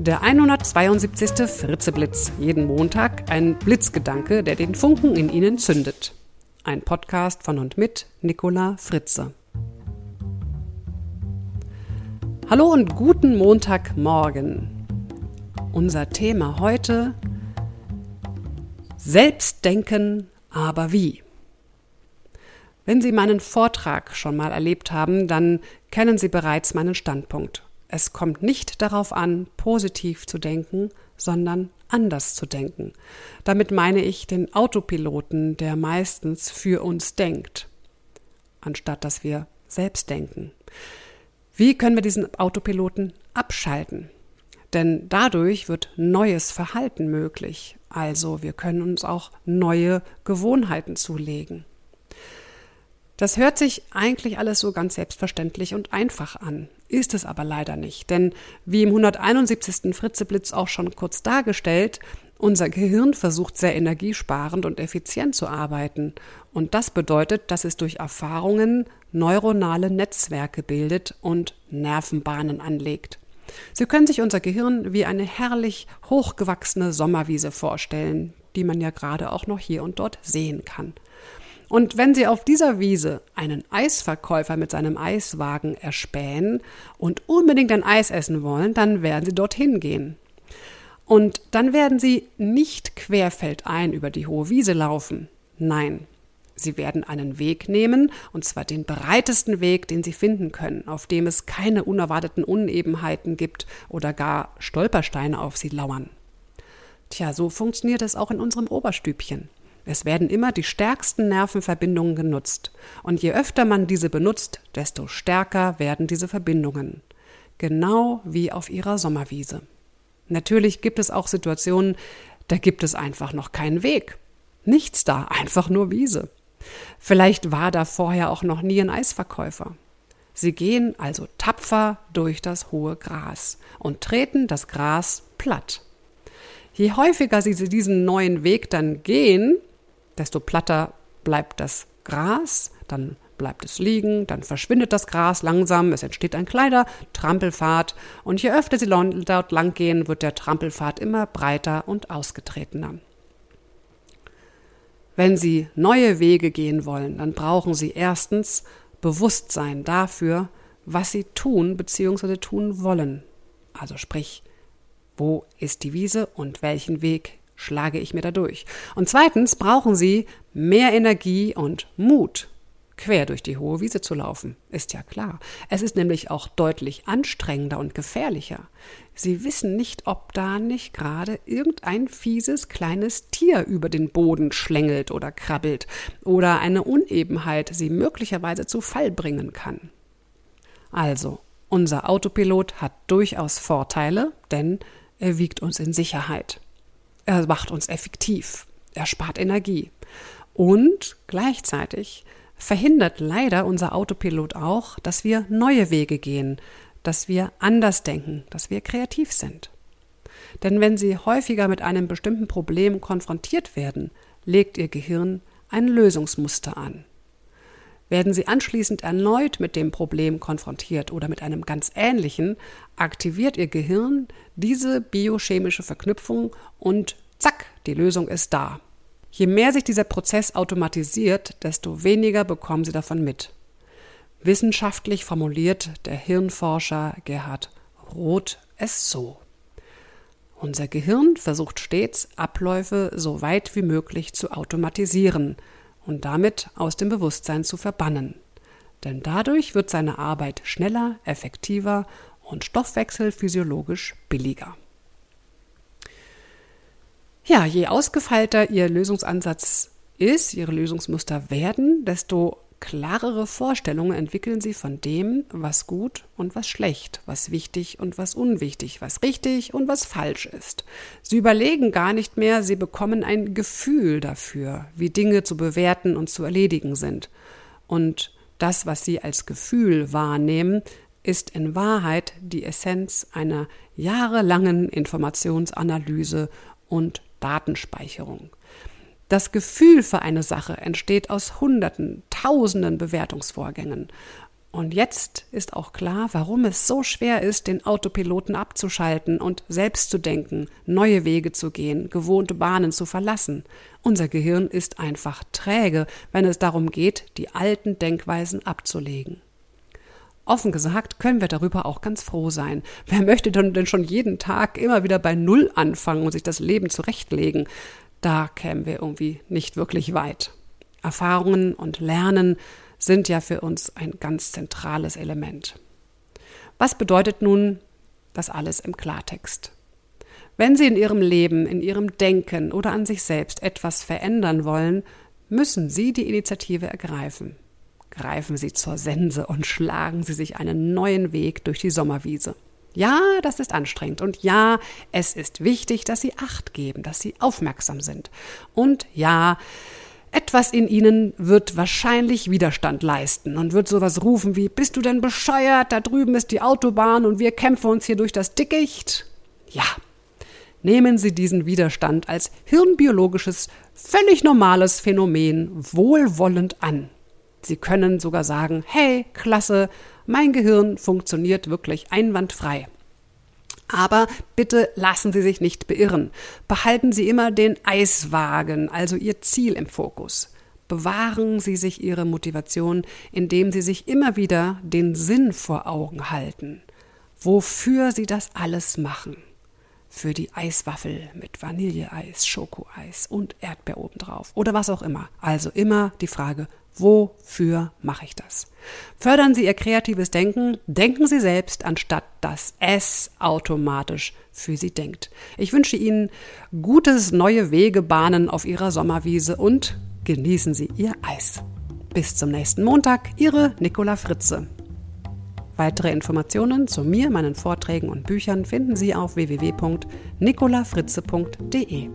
Der 172. Fritzeblitz. Jeden Montag ein Blitzgedanke, der den Funken in Ihnen zündet. Ein Podcast von und mit Nicola Fritze. Hallo und guten Montagmorgen. Unser Thema heute Selbstdenken, aber wie? Wenn Sie meinen Vortrag schon mal erlebt haben, dann kennen Sie bereits meinen Standpunkt. Es kommt nicht darauf an, positiv zu denken, sondern anders zu denken. Damit meine ich den Autopiloten, der meistens für uns denkt, anstatt dass wir selbst denken. Wie können wir diesen Autopiloten abschalten? Denn dadurch wird neues Verhalten möglich. Also wir können uns auch neue Gewohnheiten zulegen. Das hört sich eigentlich alles so ganz selbstverständlich und einfach an, ist es aber leider nicht, denn wie im 171. Fritzeblitz auch schon kurz dargestellt, unser Gehirn versucht sehr energiesparend und effizient zu arbeiten, und das bedeutet, dass es durch Erfahrungen neuronale Netzwerke bildet und Nervenbahnen anlegt. Sie können sich unser Gehirn wie eine herrlich hochgewachsene Sommerwiese vorstellen, die man ja gerade auch noch hier und dort sehen kann. Und wenn Sie auf dieser Wiese einen Eisverkäufer mit seinem Eiswagen erspähen und unbedingt ein Eis essen wollen, dann werden Sie dorthin gehen. Und dann werden Sie nicht querfeldein über die hohe Wiese laufen. Nein, Sie werden einen Weg nehmen, und zwar den breitesten Weg, den Sie finden können, auf dem es keine unerwarteten Unebenheiten gibt oder gar Stolpersteine auf Sie lauern. Tja, so funktioniert es auch in unserem Oberstübchen. Es werden immer die stärksten Nervenverbindungen genutzt. Und je öfter man diese benutzt, desto stärker werden diese Verbindungen. Genau wie auf ihrer Sommerwiese. Natürlich gibt es auch Situationen, da gibt es einfach noch keinen Weg. Nichts da, einfach nur Wiese. Vielleicht war da vorher auch noch nie ein Eisverkäufer. Sie gehen also tapfer durch das hohe Gras und treten das Gras platt. Je häufiger Sie diesen neuen Weg dann gehen, desto platter bleibt das Gras, dann bleibt es liegen, dann verschwindet das Gras langsam, es entsteht ein kleiner Trampelpfad und je öfter sie dort lang gehen, wird der Trampelpfad immer breiter und ausgetretener. Wenn Sie neue Wege gehen wollen, dann brauchen Sie erstens Bewusstsein dafür, was Sie tun bzw. tun wollen. Also sprich, wo ist die Wiese und welchen Weg schlage ich mir da durch. Und zweitens brauchen sie mehr Energie und Mut, quer durch die hohe Wiese zu laufen. Ist ja klar. Es ist nämlich auch deutlich anstrengender und gefährlicher. Sie wissen nicht, ob da nicht gerade irgendein fieses kleines Tier über den Boden schlängelt oder krabbelt oder eine Unebenheit sie möglicherweise zu Fall bringen kann. Also, unser Autopilot hat durchaus Vorteile, denn er wiegt uns in Sicherheit. Er macht uns effektiv. Er spart Energie. Und gleichzeitig verhindert leider unser Autopilot auch, dass wir neue Wege gehen, dass wir anders denken, dass wir kreativ sind. Denn wenn Sie häufiger mit einem bestimmten Problem konfrontiert werden, legt Ihr Gehirn ein Lösungsmuster an. Werden Sie anschließend erneut mit dem Problem konfrontiert oder mit einem ganz ähnlichen, aktiviert Ihr Gehirn diese biochemische Verknüpfung und zack, die Lösung ist da. Je mehr sich dieser Prozess automatisiert, desto weniger bekommen Sie davon mit. Wissenschaftlich formuliert der Hirnforscher Gerhard Roth es so. Unser Gehirn versucht stets, Abläufe so weit wie möglich zu automatisieren, und damit aus dem Bewusstsein zu verbannen. Denn dadurch wird seine Arbeit schneller, effektiver und stoffwechselphysiologisch billiger. Ja, je ausgefeilter Ihr Lösungsansatz ist, Ihre Lösungsmuster werden, desto klarere Vorstellungen entwickeln Sie von dem, was gut und was schlecht, was wichtig und was unwichtig, was richtig und was falsch ist. Sie überlegen gar nicht mehr, Sie bekommen ein Gefühl dafür, wie Dinge zu bewerten und zu erledigen sind. Und das, was Sie als Gefühl wahrnehmen, ist in Wahrheit die Essenz einer jahrelangen Informationsanalyse und Datenspeicherung. Das Gefühl für eine Sache entsteht aus Hunderten, Tausenden Bewertungsvorgängen. Und jetzt ist auch klar, warum es so schwer ist, den Autopiloten abzuschalten und selbst zu denken, neue Wege zu gehen, gewohnte Bahnen zu verlassen. Unser Gehirn ist einfach träge, wenn es darum geht, die alten Denkweisen abzulegen. Offen gesagt können wir darüber auch ganz froh sein. Wer möchte denn schon jeden Tag immer wieder bei Null anfangen und sich das Leben zurechtlegen? Da kämen wir irgendwie nicht wirklich weit. Erfahrungen und Lernen sind ja für uns ein ganz zentrales Element. Was bedeutet nun das alles im Klartext? Wenn Sie in Ihrem Leben, in Ihrem Denken oder an sich selbst etwas verändern wollen, müssen Sie die Initiative ergreifen. Greifen Sie zur Sense und schlagen Sie sich einen neuen Weg durch die Sommerwiese. Ja, das ist anstrengend und ja, es ist wichtig, dass Sie Acht geben, dass Sie aufmerksam sind. Und ja, etwas in ihnen wird wahrscheinlich Widerstand leisten und wird sowas rufen wie, bist du denn bescheuert? Da drüben ist die Autobahn und wir kämpfen uns hier durch das Dickicht. Ja, nehmen Sie diesen Widerstand als hirnbiologisches, völlig normales Phänomen wohlwollend an. Sie können sogar sagen, hey, klasse, mein Gehirn funktioniert wirklich einwandfrei. Aber bitte lassen Sie sich nicht beirren. Behalten Sie immer den Eiswagen, also Ihr Ziel im Fokus. Bewahren Sie sich Ihre Motivation, indem Sie sich immer wieder den Sinn vor Augen halten, wofür Sie das alles machen. Für die Eiswaffel mit Vanilleeis, Schokoeis und Erdbeer obendrauf oder was auch immer. Also immer die Frage, Wofür mache ich das? Fördern Sie Ihr kreatives Denken, denken Sie selbst, anstatt dass es automatisch für Sie denkt. Ich wünsche Ihnen gutes neue Wegebahnen auf Ihrer Sommerwiese und genießen Sie Ihr Eis. Bis zum nächsten Montag, Ihre Nicola Fritze. Weitere Informationen zu mir, meinen Vorträgen und Büchern finden Sie auf www.nicolafritze.de.